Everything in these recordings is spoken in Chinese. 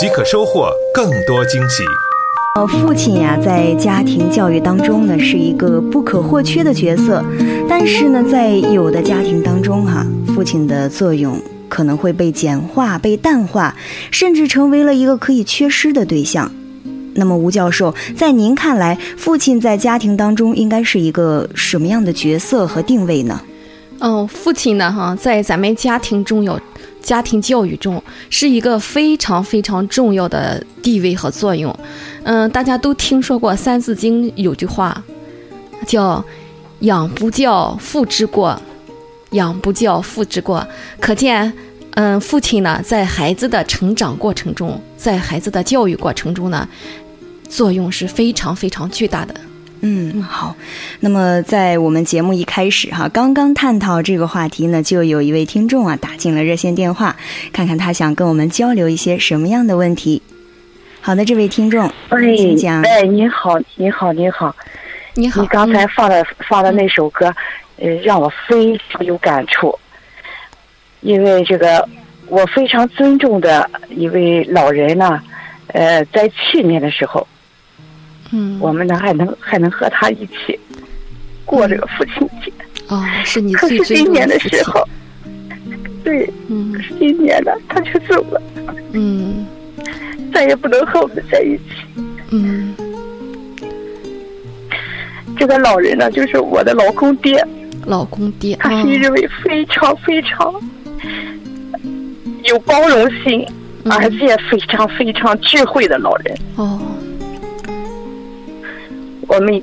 即可收获更多惊喜。呃，父亲呀，在家庭教育当中呢，是一个不可或缺的角色。但是呢，在有的家庭当中，哈，父亲的作用可能会被简化、被淡化，甚至成为了一个可以缺失的对象。那么，吴教授，在您看来，父亲在家庭当中应该是一个什么样的角色和定位呢？哦，父亲呢，哈，在咱们家庭中有。家庭教育中是一个非常非常重要的地位和作用。嗯，大家都听说过《三字经》有句话，叫“养不教，父之过；养不教，父之过”。可见，嗯，父亲呢，在孩子的成长过程中，在孩子的教育过程中呢，作用是非常非常巨大的。嗯，好。那么在我们节目一开始哈，刚刚探讨这个话题呢，就有一位听众啊打进了热线电话，看看他想跟我们交流一些什么样的问题。好的，这位听众，请讲。哎，你好，你好，你好，你好。你刚才放的放的那首歌，呃，让我非常有感触，因为这个我非常尊重的一位老人呢，呃，在去年的时候。嗯，我们呢还能还能和他一起过这个父亲节。哦，是你可是今年的时候，对，嗯，今年呢他却走了，嗯，再也不能和我们在一起，嗯，这个老人呢，就是我的老公爹，老公爹，他是一位非常非常有包容心，而且非常非常智慧的老人。哦。我们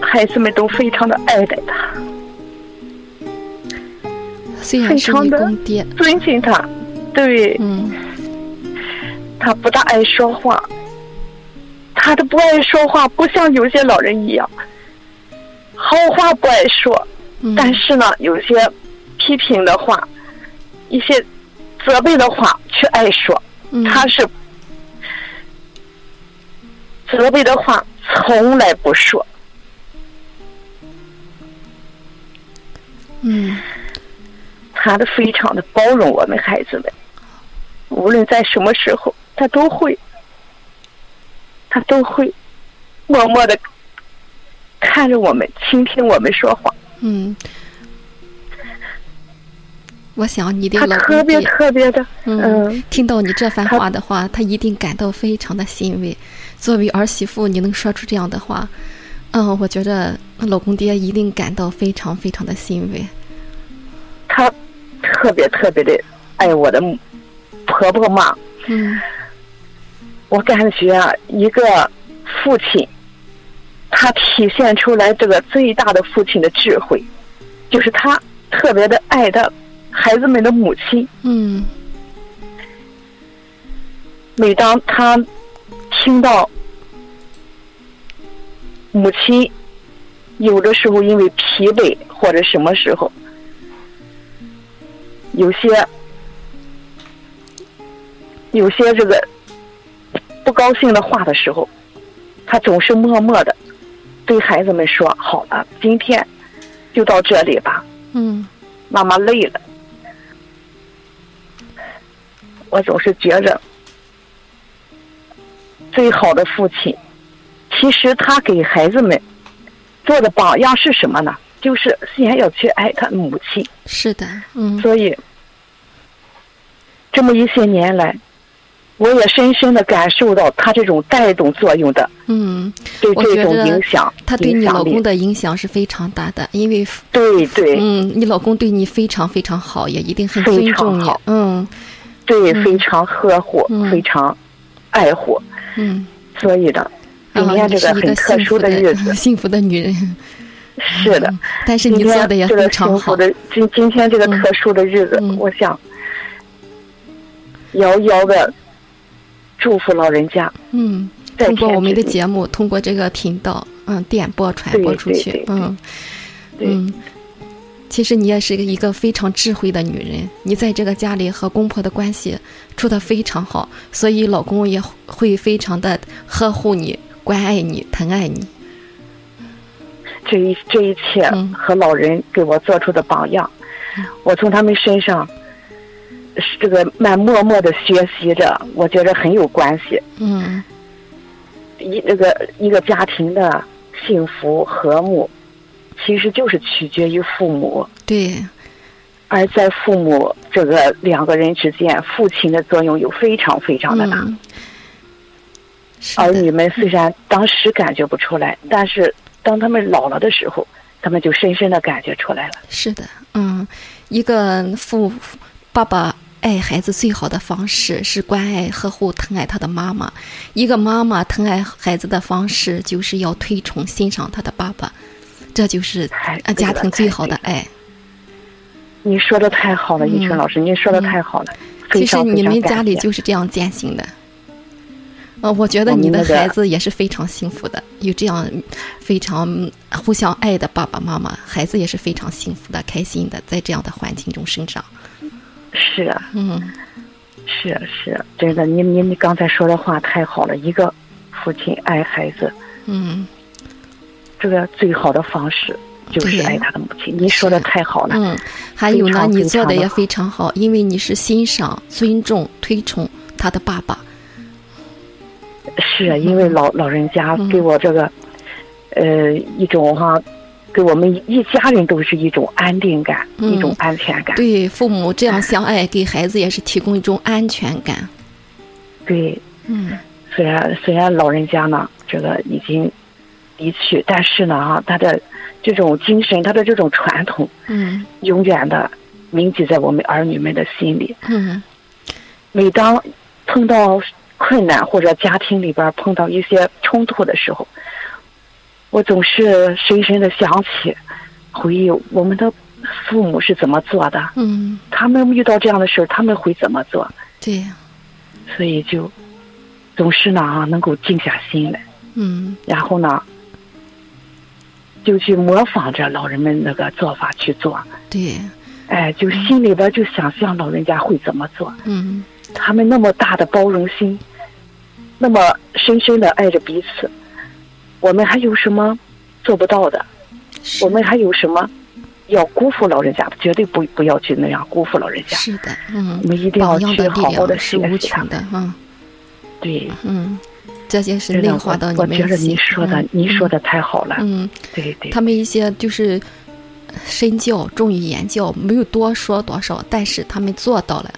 孩子们都非常的爱戴他，非常的尊敬他。对，嗯，他不大爱说话，他的不爱说话不像有些老人一样，好话不爱说，但是呢，有些批评的话，一些责备的话却爱说。他是责备的话。从来不说，嗯，他的非常的包容我们孩子们，无论在什么时候，他都会，他都会默默的看着我们，倾听我们说话。嗯，我想你的老公特别特别的，嗯，听到你这番话的话，他一定感到非常的欣慰。作为儿媳妇，你能说出这样的话，嗯，我觉得老公爹一定感到非常非常的欣慰。他特别特别的爱我的婆婆妈。嗯。我感觉啊，一个父亲，他体现出来这个最大的父亲的智慧，就是他特别的爱他孩子们的母亲。嗯。每当他。听到母亲有的时候因为疲惫或者什么时候有些有些这个不高兴的话的时候，他总是默默的对孩子们说：“好了，今天就到这里吧。”嗯，妈妈累了，我总是觉着。最好的父亲，其实他给孩子们做的榜样是什么呢？就是先要去爱他母亲。是的，嗯。所以这么一些年来，我也深深的感受到他这种带动作用的。嗯，对这种影响，他对你老公的影响是非常大的，因为对对，嗯，你老公对你非常非常好，也一定很尊重你。嗯，对，非常呵护，非常爱护。嗯，所以的，今天这个很特殊的日子，幸福的女人，是的。但是你做的也非常好。的今今天这个特殊的日子，我想遥遥的祝福老人家。嗯，通过我们的节目，通过这个频道，嗯，电波传播出去对对，对。嗯。对。嗯。其实你也是一个非常智慧的女人，你在这个家里和公婆的关系处得非常好，所以老公也会非常的呵护你、关爱你、疼爱你。这一这一切嗯和老人给我做出的榜样，我从他们身上是这个慢默默的学习着，我觉得很有关系。嗯一那个一个家庭的幸福和睦，其实就是取决于父母，对，而在父母这个两个人之间，父亲的作用有非常非常的大。嗯，是的。儿女们虽然当时感觉不出来，但是当他们老了的时候，他们就深深的感觉出来了。是的，嗯，一个父爸爸爱孩子最好的方式是关爱、呵护、疼爱他的妈妈；一个妈妈疼爱孩子的方式就是要推崇、欣赏他的爸爸，这就是太呃家庭最好的爱。你说的太好了，嗯一春老师，您说的太好了，非其实你们家里就是这样践行的。呃，我觉得你的孩子也是非常幸福的，有这样非常互相爱的爸爸妈妈，孩子也是非常幸福的、开心的，在这样的环境中生长。是啊嗯是啊是啊，真的，您您刚才说的话太好了，一个父亲爱孩子，嗯这个最好的方式就是爱他的母亲。您说的太好了，嗯，还有呢，你做的也非常好因为你是欣赏、尊重、推崇他的爸爸。是啊，因为老老人家嗯给我这个，呃，一种哈，给我们一家人都是一种安定感，嗯一种安全感。对父母这样相爱，给孩子也是提供一种安全感。对，嗯虽然虽然老人家呢，这个已经离去，但是呢，啊，他的这种精神，他的这种传统，嗯。永远的铭记在我们儿女们的心里。嗯。每当碰到困难或者家庭里边碰到一些冲突的时候，我总是深深的想起，回忆我们的父母是怎么做的，嗯，他们遇到这样的事儿他们会怎么做，对，所以就总是呢啊能够静下心来，嗯。然后呢就去模仿着老人们那个做法去做，对，哎，就心里边就想象老人家会怎么做。嗯他们那么大的包容心，那么深深的爱着彼此，我们还有什么做不到的？我们还有什么要辜负老人家？绝对不不要去那样辜负老人家。是的，嗯我，们一定要去好好的学习他们。嗯对，嗯，这些是，内化到你们的我觉得您心说的，嗯您说的太好了。嗯。对对，他们一些就是身教重于言教，没有多说多少，但是他们做到了，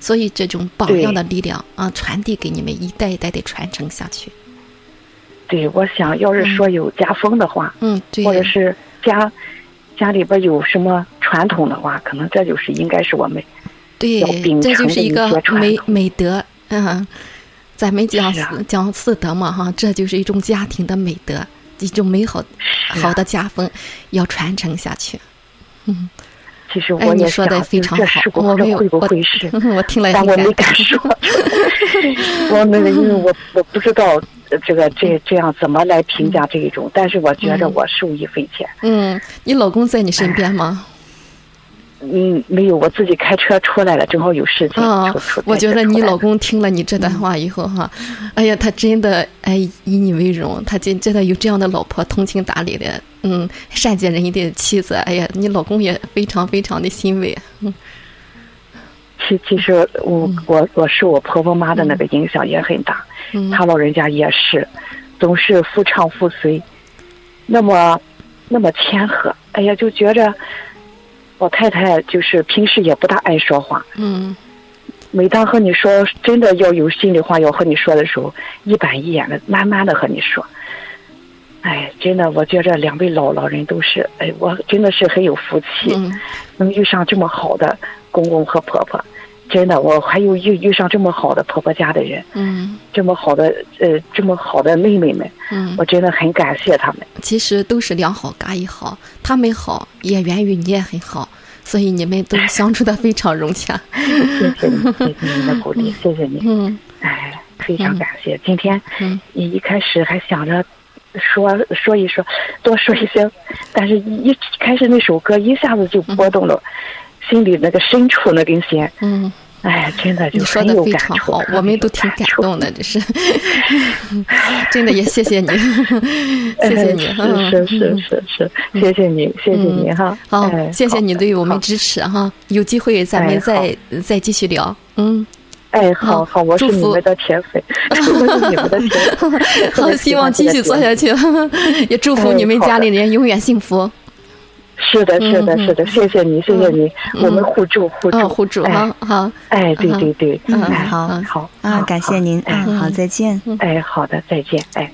所以这种榜样的力量啊，传递给你们一代一代的传承下去。对，我想要是说有家风的话，嗯，对，或者是家家里边有什么传统的话，可能这就是应该是我们对这就是一个美统美德，嗯，咱们讲啊四讲四德嘛，哈，这就是一种家庭的美德，一种美好啊好的家风，要传承下去。嗯，其实哎我也说的非常好我没有这会不我会是？我听了但我没敢说，我那个因为我 我不知道呃这个这这样怎么来评价这一种，但是我觉着我受益匪浅。嗯，你老公在你身边吗？嗯，没有，我自己开车出来了，正好有事情啊。我觉得你老公公听了你这段话以后哈，哎呀，他真的哎以你为荣，他真真的有这样的老婆，通情达理的，嗯，善解人意的妻子。哎呀，你老公也非常非常的欣慰。嗯其其实我我我受我婆婆妈的那个影响也很大，嗯她老人家也是，总是夫唱妇随，那么那么谦和，哎呀，就觉着我太太就是平时也不大爱说话，嗯每当和你说真的要有心里话要和你说的时候，一板一眼的慢慢的和你说。哎，真的，我觉着两位老老人都是，哎，我真的是很有福气，嗯能遇上这么好的公公和婆婆。真的，我还有遇遇上这么好的婆婆家的人，嗯这么好的呃，这么好的妹妹们，嗯我，真的很感谢他们。其实都是两好嘎一好，他们好也源于你也很好，所以你们都相处的非常融洽。谢谢你，谢谢您的鼓励，谢谢你。嗯，哎，非常感谢。今天，你一开始还想着说说一说，多说一些，但是一一开始那首歌一下子就拨动了心里那个深处那根弦。嗯。哎，真的，你说的非常好，我们都挺感动的，这是，真的也谢谢你，谢谢你，是是是是，谢谢你，谢谢你哈，好，谢谢你对我们支持哈，有机会咱们再再继续聊，嗯，哎，好好，我是你们的铁粉，我是你们的铁粉，好，希望继续做下去，也祝福你们家里人永远幸福。是的，是的，是的，谢谢你，谢谢你，我们互助，互助，互助，好好，哎，对对对，嗯，好，好啊，感谢您，哎，好，再见，哎，好的，再见，哎。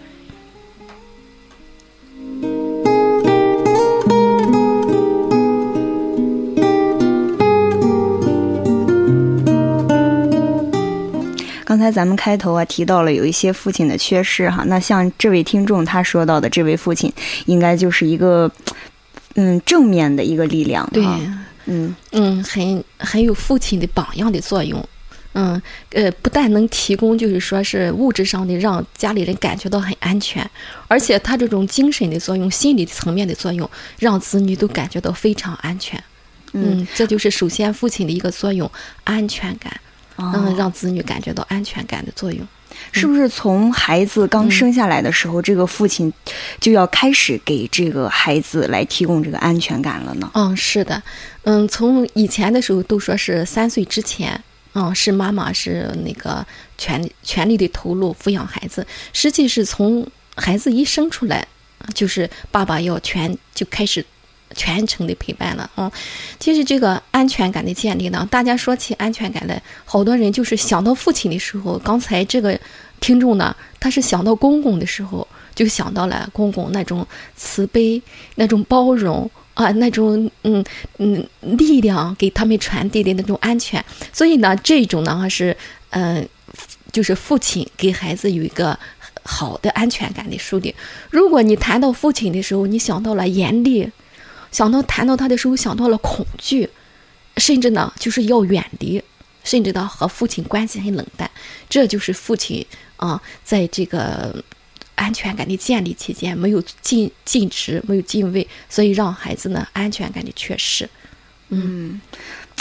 刚才咱们开头啊提到了有一些父亲的缺失哈，那像这位听众他说到的这位父亲，应该就是一个。嗯，正面的一个力量，对，嗯。嗯，很很有父亲的榜样的作用，嗯呃，不但能提供就是说是物质上的让家里人感觉到很安全，而且他这种精神的作用、心理层面的作用，让子女都感觉到非常安全，嗯，这就是首先父亲的一个作用，安全感，嗯，让子女感觉到安全感的作用。是不是从孩子刚生下来的时候，这个父亲就要开始给这个孩子来提供这个安全感了呢？嗯，是的，嗯，从以前的时候都说是三岁之前，嗯，是妈妈是那个全全力的投入抚养孩子，实际是从孩子一生出来，就是爸爸要全就开始。全程的陪伴了，嗯，其实这个安全感的建立呢，大家说起安全感来，好多人就是想到父亲的时候，刚才这个听众呢，他是想到公公的时候，就想到了公公那种慈悲、那种包容啊，那种嗯嗯力量给他们传递的那种安全，所以呢，这种呢是嗯，就是父亲给孩子有一个好的安全感的树立。如果你谈到父亲的时候，你想到了严厉。想到谈到他的时候，想到了恐惧，甚至呢，就是要远离，甚至呢和父亲关系很冷淡。这就是父亲啊，在这个安全感的建立期间，没有尽尽职，没有敬畏，所以让孩子呢安全感的缺失。嗯。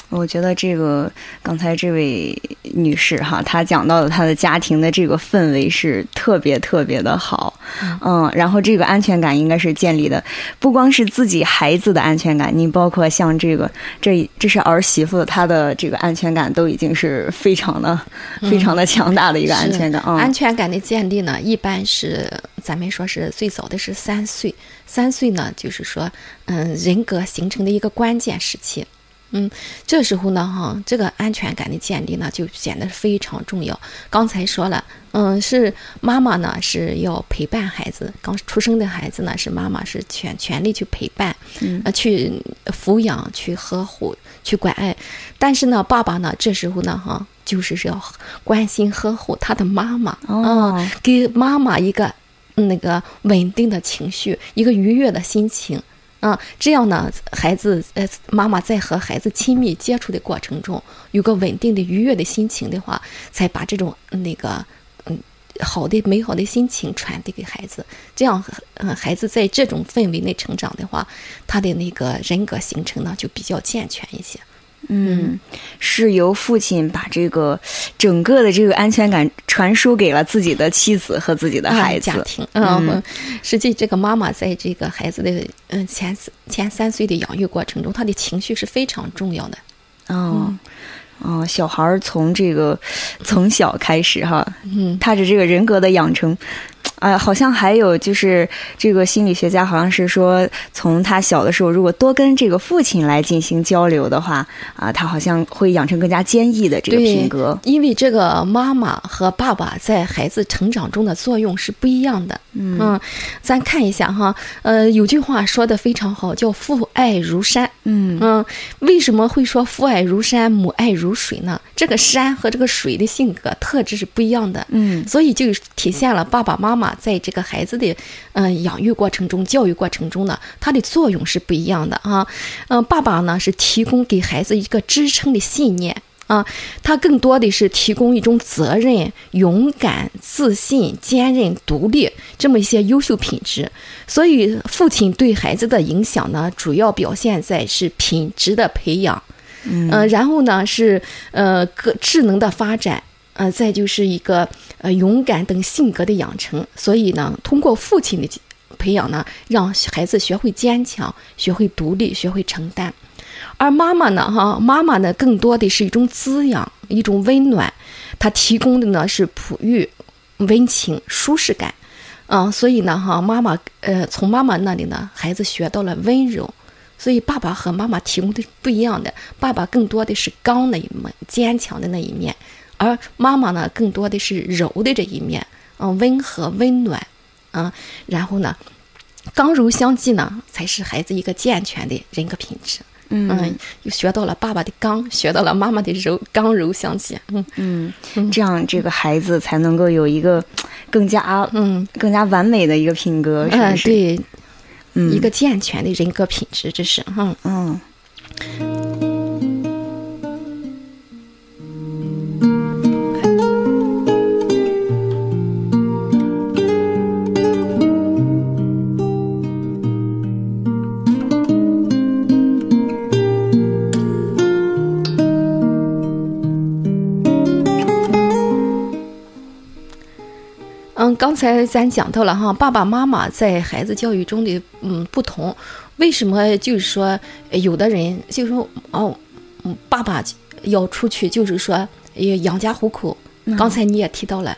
我觉得这个刚才这位女士哈，她讲到的她的家庭的这个氛围是特别特别的好，嗯，然后这个安全感应该是建立的，不光是自己孩子的安全感，你包括像这个这这是儿媳妇她的这个安全感都已经是非常的非常的强大的一个安全感。安全感的建立呢，一般是咱们说是最早的是三岁，三岁呢就是说嗯人格形成的一个关键时期。嗯，这时候呢，哈，这个安全感的建立呢，就显得非常重要。刚才说了，嗯，是妈妈呢是要陪伴孩子，刚出生的孩子呢是妈妈是全全力去陪伴，呃，去抚养、去呵护、去关爱。但是呢，爸爸呢这时候呢，哈，就是要关心呵护他的妈妈，啊，给妈妈一个那个稳定的情绪，一个愉悦的心情。啊，这样呢，孩子呃，妈妈在和孩子亲密接触的过程中，有个稳定的、愉悦的心情的话，才把这种那个嗯好的、美好的心情传递给孩子。这样，嗯，孩子在这种氛围内成长的话，他的那个人格形成呢，就比较健全一些。嗯，是由父亲把这个整个的这个安全感传输给了自己的妻子和自己的孩子家庭。嗯，实际这个妈妈在这个孩子的嗯前前三岁的养育过程中，她的情绪是非常重要的。哦，哦，小孩儿从这个从小开始哈，嗯，他的这个人格的养成。啊，好像还有就是这个心理学家好像是说，从他小的时候，如果多跟这个父亲来进行交流的话，啊，他好像会养成更加坚毅的这个品格。因为这个妈妈和爸爸在孩子成长中的作用是不一样的。嗯，咱看一下哈，呃，有句话说的非常好，叫父爱如山。嗯嗯，为什么会说父爱如山，母爱如水呢？这个山和这个水的性格特质是不一样的。嗯，所以就体现了爸爸妈妈。在这个孩子的嗯养育过程中、教育过程中呢，它的作用是不一样的啊。嗯，爸爸呢是提供给孩子一个支撑的信念啊，他更多的是提供一种责任、勇敢、自信、坚韧、独立这么一些优秀品质。所以，父亲对孩子的影响呢，主要表现在是品质的培养，嗯，然后呢是呃个智能的发展，呃，再就是一个呃勇敢等性格的养成。所以呢，通过父亲的培养呢，让孩子学会坚强，学会独立，学会承担。而妈妈呢，哈，妈妈呢，更多的是一种滋养，一种温暖，她提供的呢是哺育、温情、舒适感，嗯，所以呢，哈，妈妈，呃，从妈妈那里呢，孩子学到了温柔，所以爸爸和妈妈提供的不一样的，爸爸更多的是刚的一面，坚强的那一面，而妈妈呢，更多的是柔的这一面，嗯，温和、温暖，嗯，然后呢，刚柔相济呢，才是孩子一个健全的人格品质。嗯，又学到了爸爸的刚，学到了妈妈的柔，刚柔相济。嗯嗯，这样这个孩子才能够有一个更加嗯更加完美的一个品格，是不是？对，嗯，一个健全的人格品质，这是哈嗯。嗯，才咱讲到了哈，爸爸妈妈在孩子教育中的嗯不同，为什么就是说有的人就是说哦，嗯，爸爸要出去就是说养家糊口。刚才你也提到了，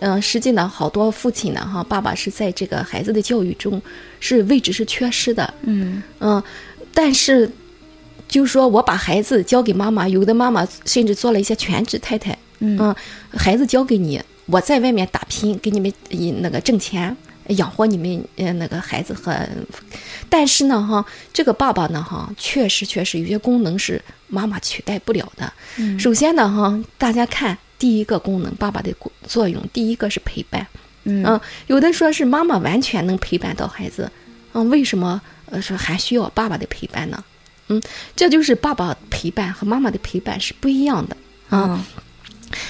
嗯，实际呢，好多父亲呢哈，爸爸是在这个孩子的教育中是位置是缺失的。嗯嗯，但是就是说我把孩子交给妈妈，有的妈妈甚至做了一些全职太太。嗯，孩子交给你。我在外面打拼，给你们那个挣钱，养活你们呃那个孩子和，但是呢哈，这个爸爸呢哈，确实确实有些功能是妈妈取代不了的。嗯，首先呢哈，大家看第一个功能，爸爸的作用，第一个是陪伴。嗯，有的说是妈妈完全能陪伴到孩子，嗯，为什么呃说还需要爸爸的陪伴呢？嗯，这就是爸爸陪伴和妈妈的陪伴是不一样的啊。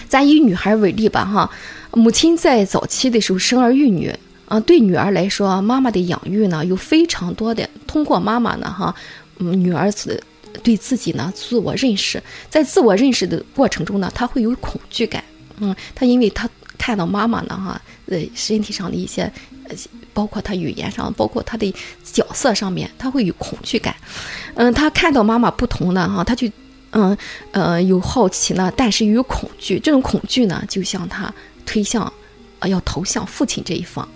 咱以女孩为例吧，哈，母亲在早期的时候生儿育女，啊，对女儿来说，妈妈的养育呢有非常多的，通过妈妈呢，哈，嗯，女儿子对自己呢自我认识，在自我认识的过程中呢，她会有恐惧感，嗯，她因为她看到妈妈呢，哈，呃，身体上的一些，呃，包括她语言上，包括她的角色上面，她会有恐惧感，嗯，她看到妈妈不同的哈，她就。嗯，呃，有好奇呢，但是又有恐惧。这种恐惧呢，就像他推向，啊，要投向父亲这一方。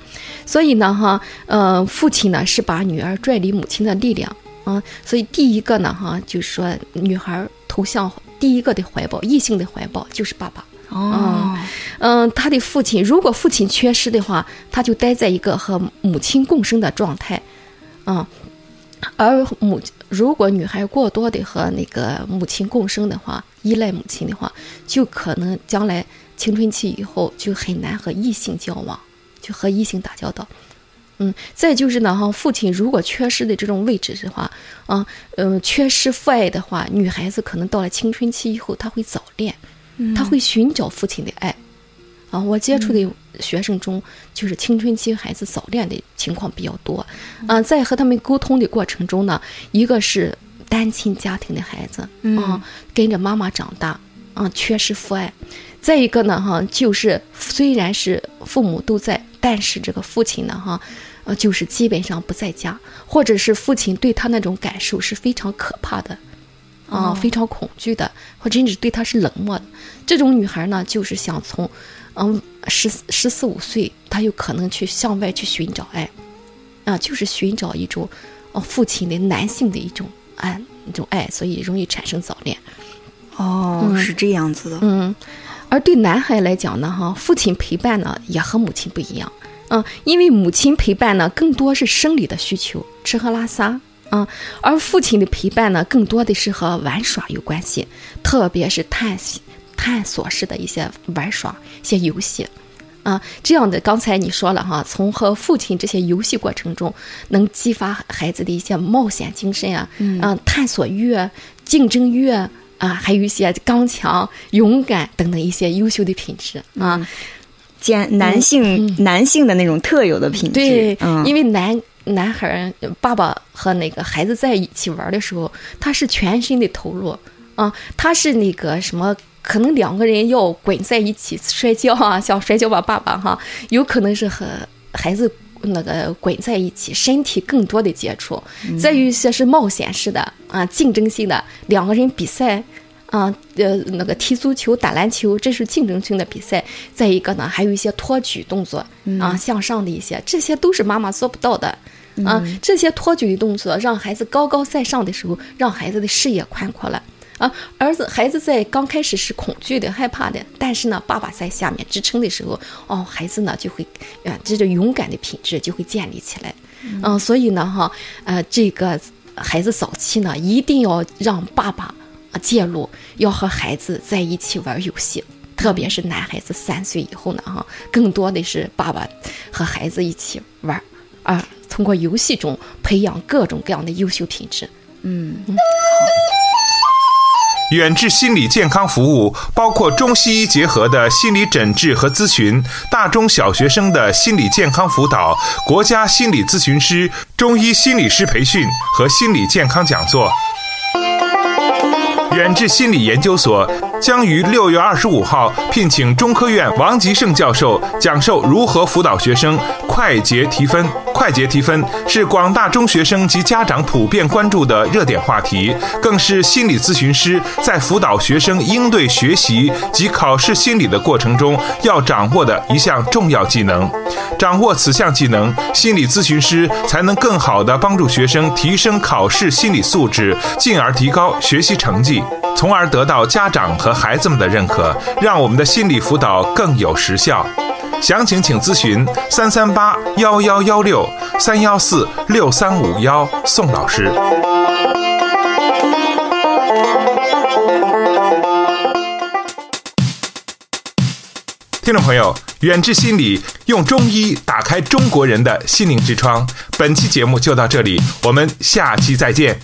所以呢，哈，呃，父亲呢是把女儿拽离母亲的力量，啊，所以第一个呢，哈，就是说女孩投向第一个的怀抱，异性的怀抱就是爸爸。哦，嗯，他的父亲如果父亲缺失的话，他就待在一个和母亲共生的状态，啊。而母，如果女孩过多的和那个母亲共生的话，依赖母亲的话，就可能将来青春期以后就很难和异性交往，就和异性打交道。嗯，再就是呢，哈，父亲如果缺失的这种位置的话，啊，嗯，缺失父爱的话，女孩子可能到了青春期以后，她会早恋，她会寻找父亲的爱。啊，我接触的学生中，就是青春期孩子早恋的情况比较多。啊，在和他们沟通的过程中呢，一个是单亲家庭的孩子，啊，跟着妈妈长大，啊，缺失父爱；再一个呢，哈，就是虽然是父母都在，但是这个父亲呢，哈，呃，就是基本上不在家，或者是父亲对他那种感受是非常可怕的。啊，非常恐惧的，或甚至对他是冷漠的，这种女孩呢，就是想从，嗯，十十四五岁，他有可能去向外去寻找爱，啊，就是寻找一种，哦，父亲的男性的一种爱，一种爱，所以容易产生早恋。哦，是这样子的。嗯，而对男孩来讲呢，哈，父亲陪伴呢也和母亲不一样，嗯，因为母亲陪伴呢更多是生理的需求，吃喝拉撒。嗯，而父亲的陪伴呢，更多的是和玩耍有关系，特别是探探索式的一些玩耍、一些游戏，啊，这样的。刚才你说了哈，从和父亲这些游戏过程中，能激发孩子的一些冒险精神啊，嗯，探索欲、竞争欲，啊，还有一些刚强、勇敢等等一些优秀的品质啊。兼男性男性的那种特有的品质。对，因为男男孩爸爸和那个孩子在一起玩的时候，他是全身的投入啊，他是那个什么，可能两个人要滚在一起摔跤啊，像摔跤吧爸爸哈，有可能是和孩子那个滚在一起，身体更多的接触。再有一些是冒险式的啊，竞争性的，两个人比赛。啊，呃，那个踢足球、打篮球，这是竞争性的比赛。再一个呢，还有一些托举动作啊，向上的一些，这些都是妈妈做不到的啊。这些托举的动作，让孩子高高在上的时候，让孩子的视野宽阔了啊。儿子、孩子在刚开始是恐惧的、害怕的，但是呢，爸爸在下面支撑的时候，哦，孩子呢就会，啊，这种勇敢的品质就会建立起来。嗯，所以呢，哈，呃，这个孩子早期呢，一定要让爸爸啊。介入要和孩子在一起玩游戏，特别是男孩子三岁以后呢，哈，更多的是爸爸和孩子一起玩，啊，通过游戏中培养各种各样的优秀品质。嗯，好。远志心理健康服务包括中西医结合的心理诊治和咨询，大中小学生的心理健康辅导，国家心理咨询师、中医心理师培训和心理健康讲座。远志心理研究所将于六月二十五号聘请中科院王吉胜教授讲授如何辅导学生快捷提分。快捷提分是广大中学生及家长普遍关注的热点话题，更是心理咨询师在辅导学生应对学习及考试心理的过程中要掌握的一项重要技能。掌握此项技能，心理咨询师才能更好地帮助学生提升考试心理素质，进而提高学习成绩，从而得到家长和孩子们的认可，让我们的心理辅导更有实效。详情请咨询三三八幺幺幺六三幺四六三五幺宋老师。听众朋友，远志心理用中医打开中国人的心灵之窗。本期节目就到这里，我们下期再见。